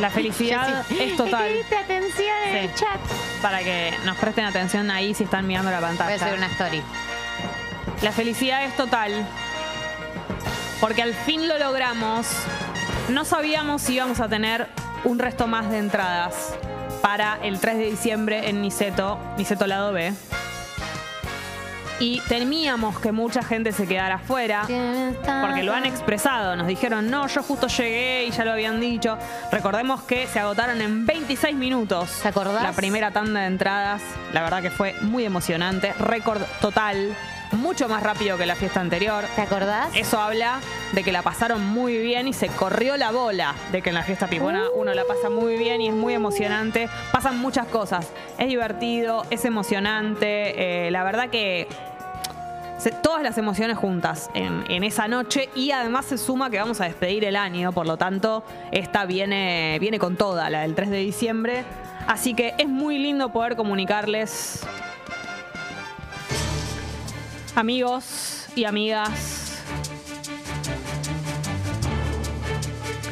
La felicidad es total. Escribiste atención en el Sí. chat. Para que nos presten atención ahí si están mirando la Voy a pantalla. hacer una story. La felicidad es total. Porque al fin lo logramos. No sabíamos si íbamos a tener un resto más de entradas para el 3 de diciembre en Niceto, Niceto Lado B. Y temíamos que mucha gente se quedara afuera. Porque lo han expresado, nos dijeron, no, yo justo llegué y ya lo habían dicho. Recordemos que se agotaron en 26 minutos. ¿Te acordás? La primera tanda de entradas, la verdad que fue muy emocionante, récord total, mucho más rápido que la fiesta anterior. ¿Te acordás? Eso habla de que la pasaron muy bien y se corrió la bola de que en la fiesta pipona uno la pasa muy bien y es muy emocionante. Pasan muchas cosas. Es divertido, es emocionante. eh, la verdad que todas las emociones juntas en, en esa noche y además se suma que vamos a despedir el año, por lo tanto esta viene, viene con toda, la del 3 de diciembre. Así que es muy lindo poder comunicarles, amigos y amigas,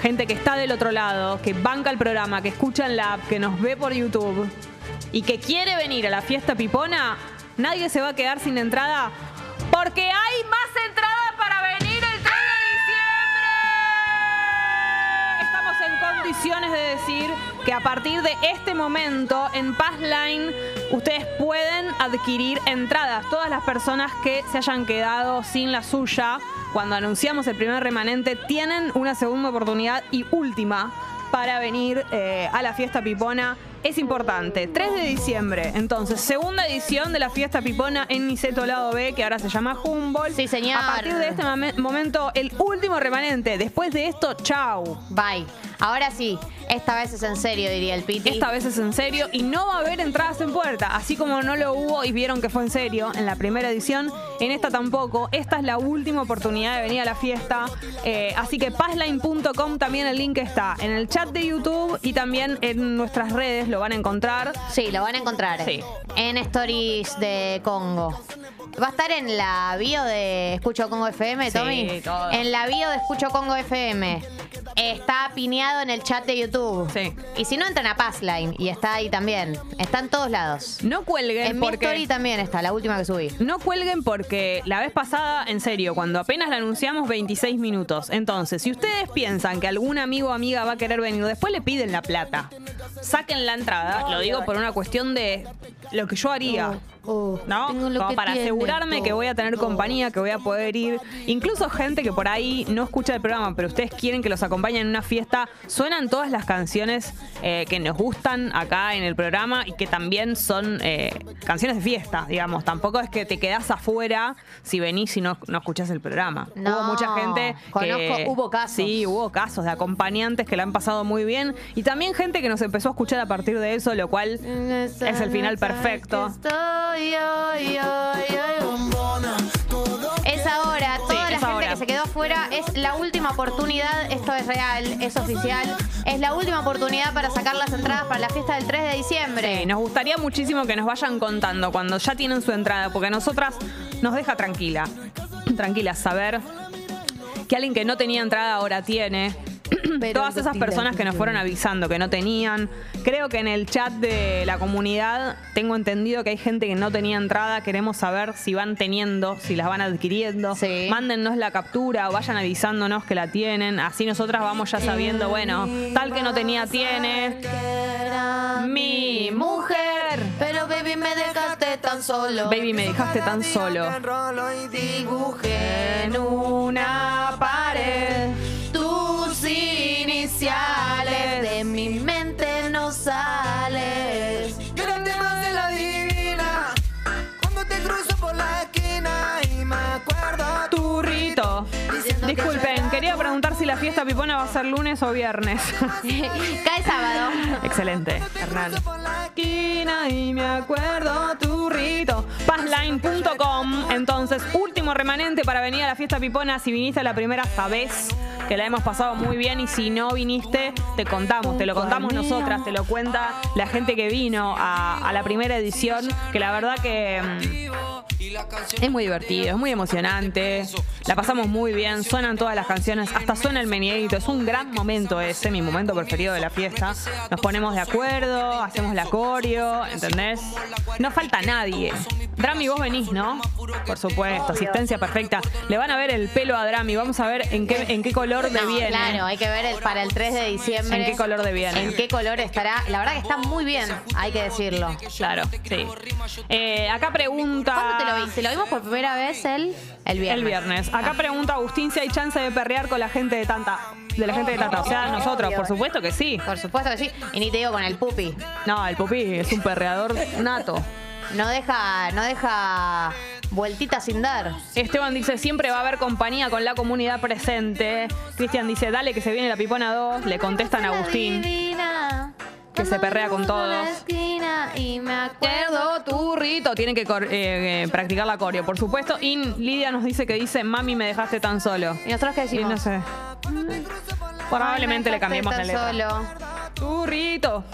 gente que está del otro lado, que banca el programa, que escucha en la app, que nos ve por YouTube y que quiere venir a la fiesta pipona, nadie se va a quedar sin entrada porque hay más entradas para venir el 3 de diciembre. Estamos en condiciones de decir que a partir de este momento en Passline ustedes pueden adquirir entradas. Todas las personas que se hayan quedado sin la suya cuando anunciamos el primer remanente tienen una segunda oportunidad y última para venir eh, a la fiesta pipona. Es importante, 3 de diciembre, entonces, segunda edición de la fiesta pipona en Niceto Lado B, que ahora se llama Humboldt. Sí, señor. A partir de este momen- momento, el último remanente. Después de esto, chau. Bye. Ahora sí, esta vez es en serio, diría el Piti. Esta vez es en serio y no va a haber entradas en puerta. Así como no lo hubo y vieron que fue en serio en la primera edición, en esta tampoco. Esta es la última oportunidad de venir a la fiesta. Eh, así que passline.com también el link está en el chat de YouTube y también en nuestras redes lo van a encontrar. Sí, lo van a encontrar. Sí. En Stories de Congo. Va a estar en la bio de Escucho Congo FM, Sí, Tommy. todo. En la bio de Escucho Congo FM. Está pineado en el chat de YouTube. Sí. Y si no, entran a Passline y está ahí también. Está en todos lados. No cuelguen En mi porque... story también está, la última que subí. No cuelguen porque la vez pasada, en serio, cuando apenas la anunciamos, 26 minutos. Entonces, si ustedes piensan que algún amigo o amiga va a querer venir, después le piden la plata. Saquen la entrada, lo digo por una cuestión de lo que yo haría. Oh, ¿No? Como para tiene. asegurarme que voy a tener Oh. compañía, que voy a poder ir. Incluso gente que por ahí no escucha el programa, pero ustedes quieren que los acompañen en una fiesta. Suenan todas las canciones eh, que nos gustan acá en el programa y que también son eh, canciones de fiesta, digamos. Tampoco es que te quedás afuera si venís y no, no escuchás el programa. No, hubo mucha gente que. conozco- hubo casos. Sí, hubo casos de acompañantes que la han pasado muy bien. Y también gente que nos empezó a escuchar a partir de eso, lo cual es el final perfecto. Estoy, Es ahora, toda la es gente ahora. que se quedó afuera es la última oportunidad, esto es real, es oficial, es la última oportunidad para sacar las entradas para la fiesta del 3 de diciembre. Sí, nos gustaría muchísimo que nos vayan contando cuando ya tienen su entrada, porque a nosotras nos deja tranquila, tranquila saber que alguien que no tenía entrada ahora tiene. Pero Todas esas personas que nos fueron avisando que no tenían. Creo que en el chat de la comunidad tengo entendido que hay gente que no tenía entrada. Queremos saber si van teniendo, si las van adquiriendo. Sí. Mándennos la captura o vayan avisándonos que la tienen. Así nosotras vamos ya sabiendo, bueno, tal que no tenía tiene. Mi mujer. Pero baby me dejaste tan solo. Baby, me dejaste tan solo. dibujé En una pared. Pipona va a ser lunes o viernes. Cae sábado. Excelente, Hernán. y me acuerdo, turrito. passline.com. Entonces, último remanente para venir a la fiesta pipona. Si viniste a la primera, sabés que la hemos pasado muy bien. Y si no viniste, te contamos, te lo contamos nosotras, te lo cuenta la gente que vino a, a la primera edición. Que la verdad que. mm, es muy divertido, es muy emocionante. La pasamos muy bien, suenan todas las canciones, hasta suena el Es un gran momento ese, mi momento preferido de la fiesta. Nos ponemos de acuerdo, hacemos la coreo, ¿entendés? No falta nadie. Drami, vos venís, ¿no? Por supuesto, asistencia perfecta. Le van a ver el pelo a Drami, vamos a ver en qué, en qué color de No, viene. Claro, hay que ver el- para el 3 de diciembre. ¿En qué color de viene? En qué color estará. La verdad que está muy bien, hay que decirlo. Claro, sí. Eh, acá pregunta. ¿Cuándo te lo viste? ¿Lo vimos por primera vez el, el viernes? El viernes. Acá pregunta Agustín si hay chance de perrear con la gente de Tanta. De la gente de Tanta. O sea, nosotros, por supuesto que sí. Por supuesto que sí. Y ni te digo con el pupi. No, el pupi es un perreador nato. No deja, no deja vueltita sin dar. Esteban dice, siempre va a haber compañía con la comunidad presente. Cristian dice, dale que se viene la pipona 2. Le contestan a Agustín. Que se perrea con todos. Y me acuerdo Acuerdo, turrito. Tienen que eh, eh, practicar la coreo, por supuesto. Y Lidia nos dice que dice, mami, me dejaste tan solo. ¿Y nosotros qué Y decimos? no sé. Probablemente le cambiemos la letra. Solo. Turrito.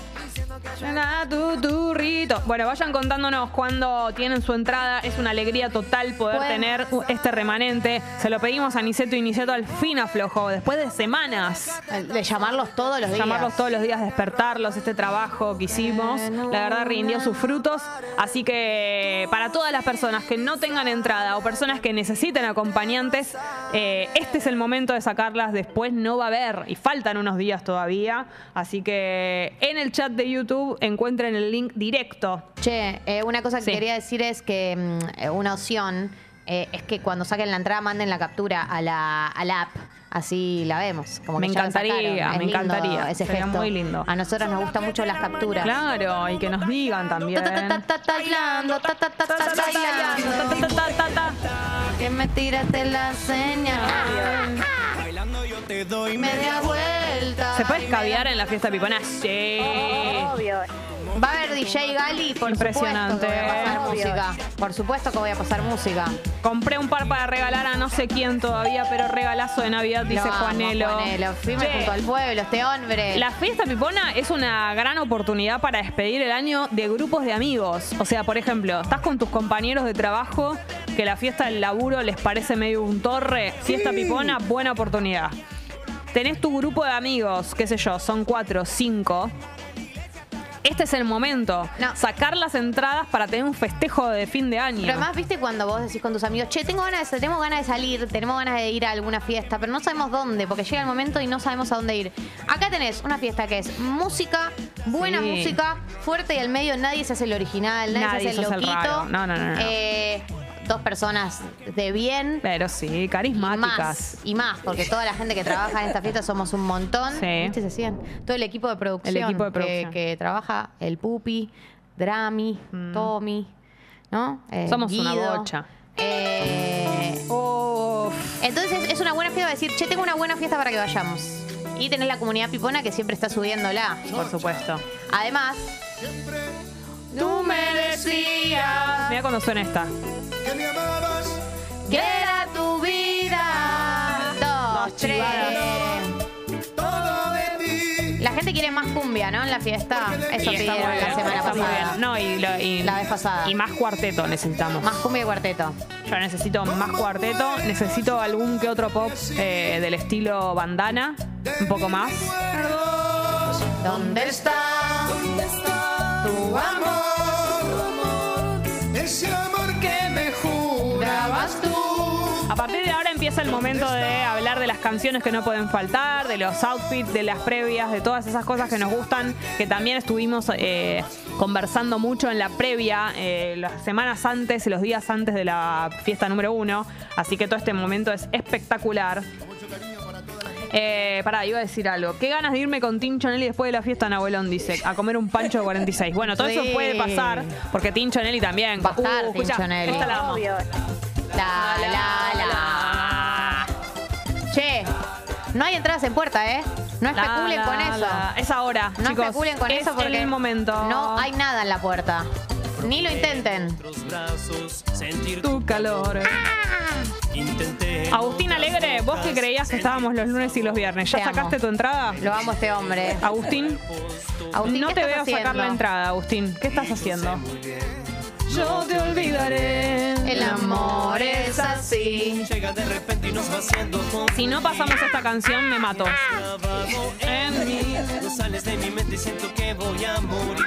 Tu turrito. Bueno, vayan contándonos cuándo tienen su entrada. Es una alegría total poder tener este remanente. Se lo pedimos a Niceto y Niceto al fin aflojó. Después de semanas. De llamarlos todos los días. Llamarlos todos los días, despertarlos, este trabajo que hicimos, la verdad rindió sus frutos. Así que para todas las personas que no tengan entrada o personas que necesiten acompañantes, eh, este es el momento de sacarlas. Después no va a haber y faltan unos días todavía. Así que en el chat de YouTube encuentren el link directo. Che, eh, una cosa que Sí. quería decir es que mm, eh, una opción eh, es que cuando saquen la entrada manden la captura a la, a la app. Así la vemos. Como Me que encantaría, me lindo encantaría. Ese Sería gesto. muy lindo. A nosotros nos gustan mucho las capturas. Claro, y que nos digan también. Que me tiraste la señal. Te doy Media vuelta. ¿Se puede escabiar en la fiesta pipona? Sí. Va a haber DJ Gali, por Impresionante. supuesto que voy a pasar música. Por supuesto que voy a pasar música. Compré un par para regalar a no sé quién todavía, pero regalazo de Navidad, dice Juanelo. Juanelo. Firme Che, junto al pueblo, este hombre. La fiesta pipona es una gran oportunidad para despedir el año de grupos de amigos. O sea, por ejemplo, estás con tus compañeros de trabajo que la fiesta del laburo les parece medio un torre. Fiesta pipona, buena oportunidad. Tenés tu grupo de amigos, qué sé yo, son cuatro, cinco. Este es el momento. No. Sacar las entradas para tener un festejo de fin de año. Pero además, viste cuando vos decís con tus amigos, che, tengo ganas de, tenemos ganas de salir, tenemos ganas de ir a alguna fiesta, pero no sabemos dónde, porque llega el momento y no sabemos a dónde ir. Acá tenés una fiesta que es música, buena Sí. música, fuerte y al medio nadie se hace el original, nadie, Nadie se hace el loquito. raro. No, no, no, no. Eh, dos personas de bien. Pero sí, Y carismáticas. más, y más, porque toda la gente que trabaja en esta fiesta somos un montón. Sí. ¿Viste? Se. Todo el equipo de producción. El equipo de que- producción. Que, trabaja, el Pupi, Drami, Tommy, ¿no? Eh, Somos una bocha. Eh, entonces es una buena fiesta decir, che, tengo una buena fiesta para que vayamos. Y tenés la comunidad pipona que siempre está subiéndola. Por supuesto. Además, Tú me decías. Mira cuando suena esta. Que me amabas. que era tu vida. Dos, tres. Todo de ti. La gente quiere más cumbia, ¿no? En la fiesta. Eso Y está pidieron muy la semana está muy pasada. bien. No, y, lo- y- La vez pasada. Y más cuarteto necesitamos. Más cumbia y cuarteto. Yo necesito más cuarteto, necesito algún que otro pop eh, del estilo bandana, un poco más. ¿Dónde está? Tu amor. Ese amor me jurabas tú. A partir de ahora empieza el momento de hablar de las canciones que no pueden faltar, de los outfits, de las previas, de todas esas cosas que nos gustan, que también estuvimos eh, conversando mucho en la previa, eh, las semanas antes y los días antes de la fiesta número uno. Así que todo este momento es espectacular. Eh, pará, iba a decir algo. Qué ganas de irme con Tincho Nelly después de la fiesta en Abuelón, dice, a comer un pancho de 46. Bueno, todo eso puede pasar, porque Tincho Nelly también. Va a estar escucha, Tincho Nelly. Esta la amo. La, la, la. Che, no hay entradas en puerta, ¿eh? No especulen la, con eso. la. Es ahora, No chicos. especulen con es eso porque el momento. no hay nada en la puerta. Ni lo intenten. Tu calor. Intenté. Agustín Alegre, vos que creías que estábamos los lunes y los viernes, ¿ya Te amo. sacaste tu entrada? Lo amo a este hombre. Agustín, Agustín, no ¿qué te veo sacar haciendo? la entrada, Agustín. ¿Qué estás haciendo? Yo te olvidaré. El amor es así. Llega de repente y nos va haciendo con Si no pasamos esta canción, me mato. grabado en mí. No sales de mi mente y siento que voy a morir.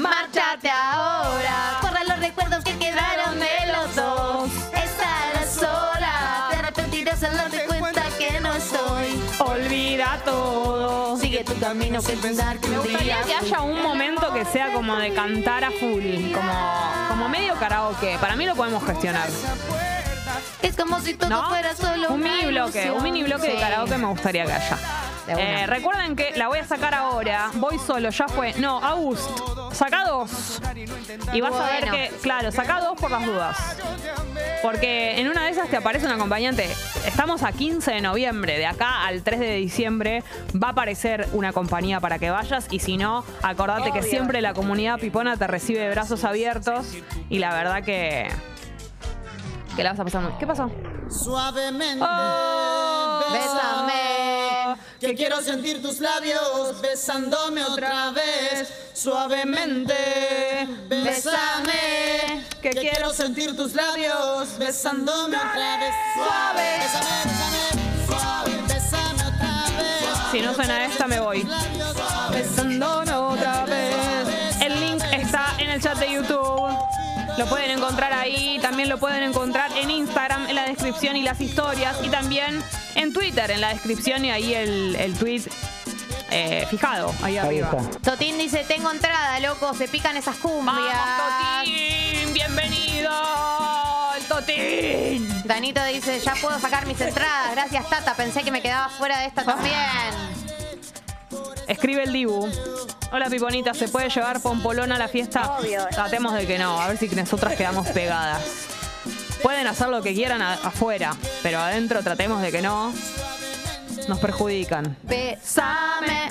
Márchate ahora. Borra los recuerdos que quedaron de los dos. Estarás sola. Te arrepentirás al darte cuenta que no estoy. Olvida todo. Sigue tu camino que pensar que Me gustaría que haya un momento que sea como de cantar a full, como, como medio karaoke. Para mí lo podemos gestionar. Es como si todo ¿No? fuera solo Un mini bloque, un mini bloque de Sí. karaoke me gustaría que haya. De. Eh, recuerden que la voy a sacar ahora. Voy solo, ya fue. No, August, saca dos. Y vas a ver Bueno. que, claro, saca dos por las dudas. Porque en una de esas te aparece un acompañante. Estamos a 15 de noviembre. De acá al 3 de diciembre va a aparecer una compañía para que vayas. Y si no, acordate que siempre la comunidad pipona te recibe de brazos abiertos. Y la verdad que. que la vas a pasar muy. ¿Qué pasó? Suavemente, Oh. Bésame. Que quiero sentir tus labios besándome otra vez. Suavemente, bésame. Que quiero sentir tus labios besándome otra vez. Suave, bésame, bésame, suave, bésame otra vez. Si no suena esta, me voy. Besándome otra vez. El link está en el chat de YouTube. Lo pueden encontrar ahí. También lo pueden encontrar en Instagram, descripción y las historias. Y también en Twitter, en la descripción y ahí el, el tweet eh, fijado, ahí arriba. Totín dice, tengo entrada, loco, se pican esas cumbias. ¡Vamos, Totín! ¡Bienvenido! ¡El Totín! Danito dice, ya puedo sacar mis entradas. Gracias, Tata. Pensé que me quedaba fuera de esta también. Escribe el Dibu. Hola Piponita, ¿se puede llevar Pompolón a la fiesta? Obvio. Tratemos de que no, a ver si nosotras quedamos pegadas. Pueden hacer lo que quieran afuera, pero adentro tratemos de que no. Nos perjudican. Besame.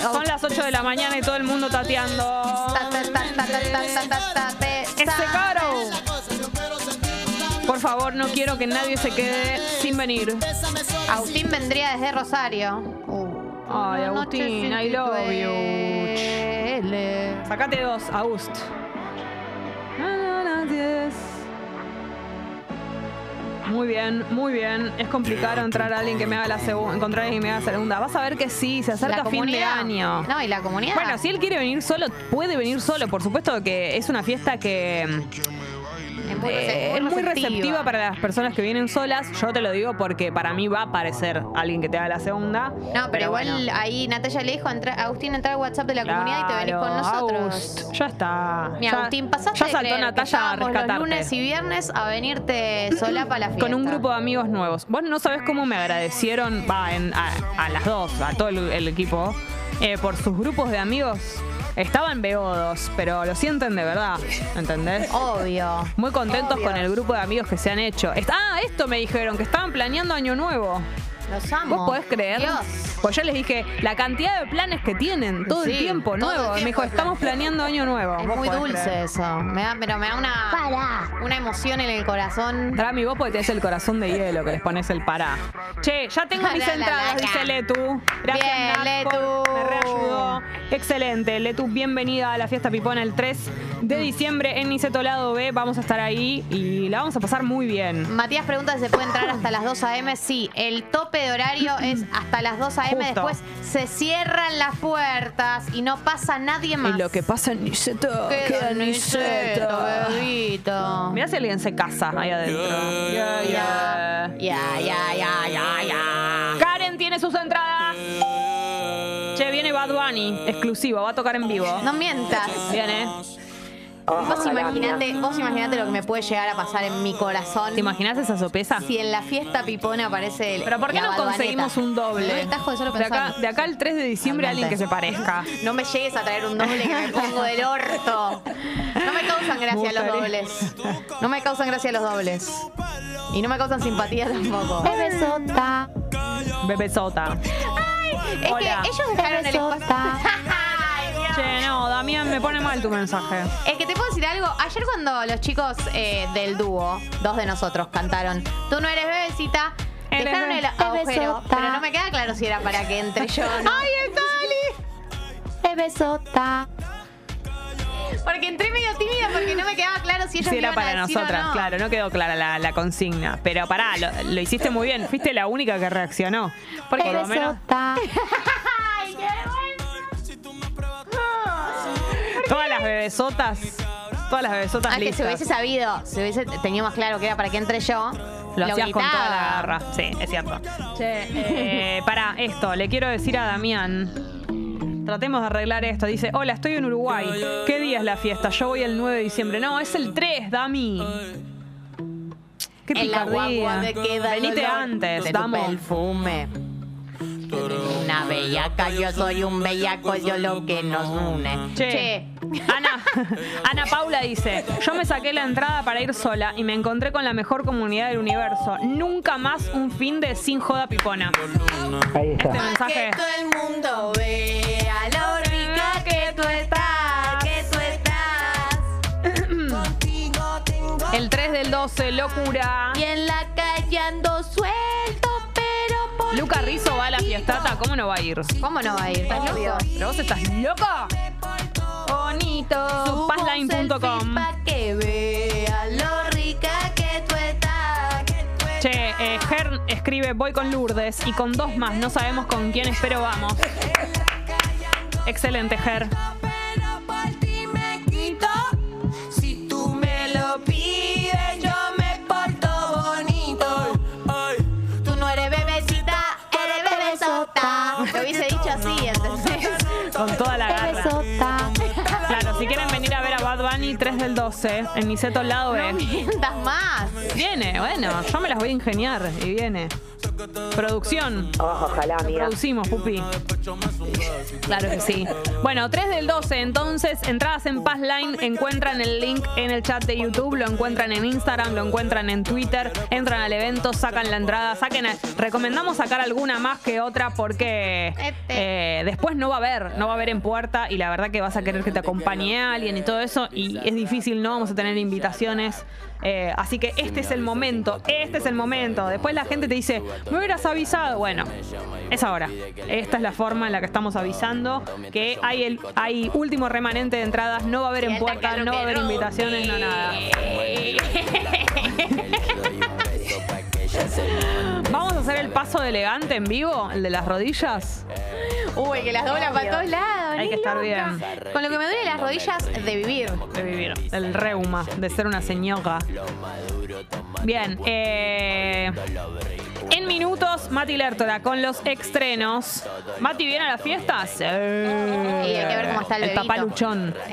Son las 8 de la mañana y todo el mundo tateando. ¡Ese caro! Por favor, no quiero que nadie se quede sin venir. Agustín vendría desde Rosario. Ay, Una noche Agustín, I love you. Sacate dos, August. Muy bien, muy bien. Es complicado entrar a alguien que me haga la segunda, encontrar a alguien que me haga la segunda. Vas a ver que sí, se acerca fin de año. No, y la comunidad. Bueno, si él quiere venir solo, puede venir solo. Por supuesto que es una fiesta que muy, eh, es muy receptiva para las personas que vienen solas. Yo te lo digo porque para mí va a aparecer alguien que te haga la segunda. No, pero, igual bueno. ahí Natalia le dijo entra- Agustín entrar al WhatsApp de la comunidad y te venís con nosotros. August, ya está. Mi Ya- Agustín, pasaste Ya de saltó que Natalia a estábamos los rescatarte. lunes y viernes a venirte sola para la fiesta. Con un grupo de amigos nuevos. Vos no sabés cómo me agradecieron, va, en- a, a las dos, a todo el, el equipo, eh, por sus grupos de amigos. Estaban beodos, pero lo sienten de verdad, ¿entendés? Obvio. Muy contentos Obvio. con el grupo de amigos que se han hecho. Est- ah, esto me dijeron, que estaban planeando Año Nuevo. Los amo. ¿Vos podés creer? Dios. Pues yo les dije, la cantidad de planes que tienen todo el tiempo todo el nuevo. me tiempo dijo, hay estamos planeando Año Nuevo. Es ¿Vos muy dulce creer? eso. Me da, pero me da una, una emoción en el corazón. Drami, vos porque tenés el corazón de hielo que les pones el pará. Che, ya tengo mis entradas, dice Letu. Gracias, Bien, Nat, Letu. por- Me reayudó. Excelente. Letu, bienvenida a la fiesta Pipona el 3 de diciembre en Niceto Lado B. Vamos a estar ahí y la vamos a pasar muy bien. Matías pregunta si se puede entrar hasta las 2 a.m. Sí, el tope de horario es hasta las 2 a.m. Justo. Después se cierran las puertas y no pasa nadie más. Y lo que pasa en Niceto Queda queda en Niceto, bebito. Mirá si alguien se casa ahí adentro. Yeah. Ya, ya, ya, ya, ya. Karen tiene sus entradas. Che, viene Bad Bunny, exclusivo, va a tocar en vivo. No mientas. Viene. Vos imaginate, vos imaginate lo que me puede llegar a pasar en mi corazón. ¿Te imaginas esa sopesa? Si en la fiesta pipona aparece el. Pero ¿por qué la no conseguimos un doble? No estás de solo de, acá, de acá al 3 de diciembre Andate. alguien que se parezca. No me llegues a traer un doble que me pongo del orto. No me causan gracia los dobles. No me causan gracia los dobles. Y no me causan simpatía tampoco. Bebesota. Bebesota. Es Hola. que ellos dejaron el espacio. me pone mal tu mensaje. Es que te puedo decir algo. Ayer cuando los chicos eh, del dúo, dos de nosotros, cantaron Tú no eres bebecita, Eres dejaron el agujero. Pero no me queda claro si era para que entre yo o no. ¡Ay, está Ali! Bebesota. Porque entré medio tímida porque no me quedaba claro si ellos Sí, me era iban a para decir o nosotras, no. claro, no quedó clara la, la consigna. Pero pará, lo, lo hiciste muy bien. Fuiste la única que reaccionó. Porque por lo menos Bebesota. Ay, qué bebesotas, todas las bebesotas Ah, que si hubiese sabido, si hubiese tenido más claro que era para que entre yo, Lo, hacías con toda la garra. Sí, es cierto. Che, eh, pará, esto, le quiero decir a Damián. Tratemos de arreglar esto. Dice, hola, estoy en Uruguay. ¿Qué día es la fiesta? Yo voy el 9 de diciembre. No, es el 3, Dami. Qué En la guagua picardía. me queda el Venite antes, de tu perfume. Una bellaca, yo soy un bellaco, yo lo que nos une. Che, Ana, Ana Paula dice, yo me saqué la entrada para ir sola y me encontré con la mejor comunidad del universo. Nunca más un fin de sin joda pipona. Ahí está. Este mensaje. Que todo el mundo vea lo rica que tú estás, que tú estás. El 3 del 12, locura. Y en la calle ando por Luca Rizzo va a la fiestata, ¿cómo no va a ir? ¿Cómo no va a ir? ¿Estás loco? ¿Pero vos estás loco? Bonito. Subpassline.com. Pa' que vea lo rica que tú estás. Che, eh, Ger escribe, voy con Lourdes y con dos más, no sabemos con quién, pero vamos. Excelente, Ger. 3 del 12 en Niceto lado No mientas más. Viene, bueno, yo me las voy a ingeniar y viene. Producción. Ojalá, amiga. Producimos, pupi. Claro que sí. Bueno, 3 del 12, entonces, entradas en Passline, encuentran el link en el chat de YouTube, lo encuentran en Instagram, lo encuentran en Twitter, entran al evento, sacan la entrada, saquen. a- recomendamos sacar alguna más que otra porque eh, después no va a haber, no va a haber en puerta y la verdad que vas a querer que te acompañe alguien y todo eso y es difícil, no vamos a tener invitaciones. Eh, así que este es el momento, este es el momento. Después la gente te dice, me hubieras avisado. Bueno, es ahora. Esta es la forma en la que estamos avisando que hay el hay último remanente de entradas, no va a haber en puerta, no va a haber invitaciones, no nada. Vamos a hacer el paso de elegante en vivo, el de las rodillas. Uy, que las dobla para todos lados. Hay que estar bien. Con lo que me duele las rodillas de vivir. de vivir, el reuma, de ser una señora. Bien, eh, en minutos, Mati Lertora con los estrenos. ¿Mati viene a la fiesta? Sí. hay que ver cómo está el bebito. papá luchón.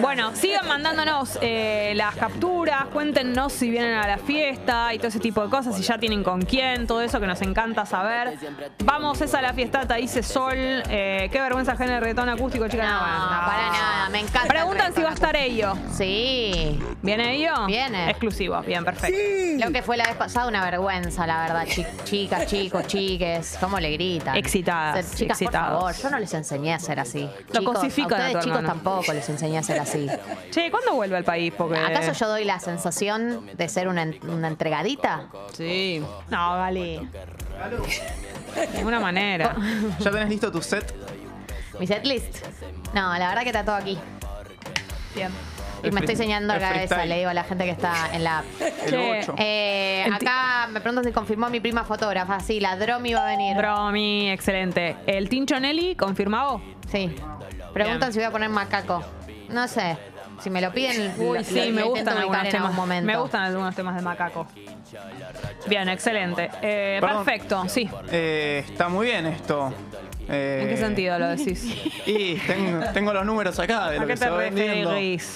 Bueno, sigan mandándonos eh, las capturas, cuéntenos si vienen a la fiesta y todo ese tipo de cosas, si ya tienen con quién, todo eso que nos encanta saber. Vamos, esa a la fiestata, dice Sol. Eh, qué vergüenza ajena el reggaetón acústico, chicas. No, bueno, para nada, me encanta. Preguntan el si va a estar ello. Sí. ¿Viene ello? Viene. Exclusivo, bien, perfecto. Lo que fue la vez pasada, una vergüenza, la verdad. Chi- chicas, chicos, chiques, ¿cómo le gritan? Excitadas, Ser- Chicas, excitados. por favor, yo no les enseñé a ser así. Lo Chicos, cosifican a a tu ustedes chicos hermano. tampoco les enseñé a ser así. Che, ¿cuándo vuelve al país? Porque... ¿Acaso yo doy la sensación de ser una, en- una entregadita? Sí. No, Gali. De ninguna manera. ¿Ya tenés listo tu set? ¿Mi setlist? No, la verdad que está todo aquí. Bien. Y me estoy enseñando la cabeza, le digo a la gente que está en la app. El Che. 8. Eh, El me pregunto si confirmó mi prima fotógrafa. Sí, la Dromi va a venir. Bromi, excelente. ¿El Tincho Nelly confirmado? Sí. Preguntan Bien. si voy a poner macaco. No sé. Si me lo piden, Uy, lo- sí, lo- me gustan algunos temas. Me gustan algunos temas de macaco. Bien, excelente. Eh, perfecto, sí. Eh, está muy bien esto. Eh, ¿En qué sentido lo decís? Y tengo, tengo los números acá de ¿A lo que se va vendiendo.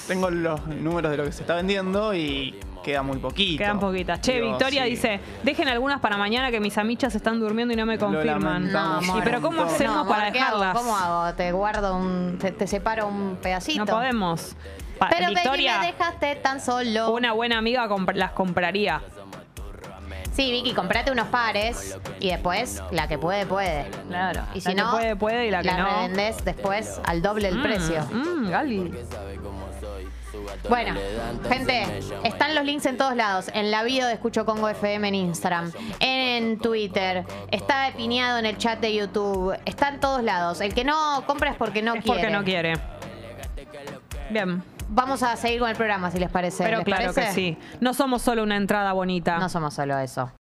Tengo los números de lo que se está vendiendo y queda muy poquito. Quedan poquitas. Che, Digo, Victoria sí. dice, dejen algunas para mañana que mis amichas están durmiendo y no me confirman. No, amor. ¿Y pero cómo hacemos No, amor, para ¿qué hago? dejarlas? ¿Cómo hago? Te guardo un. Te, te separo un pedacito. No podemos. Pa- Pero Victoria, me dejaste tan solo. una buena amiga comp- las compraría. Sí, Vicky, comprate unos pares y después la que puede, puede. Claro. Y si la que no, puede, puede y la que no. revendés después al doble el Mm, precio. mm, Gali. Bueno, gente, están los links en todos lados. En la bio de Escucho Congo FM en Instagram, en Twitter, está piñado en el chat de YouTube, está en todos lados. El que no compra es porque no Es quiere. porque no quiere. Bien. Vamos a seguir con el programa, si les parece. Pero ¿Les claro parece? que sí. No somos solo una entrada bonita. No somos solo eso.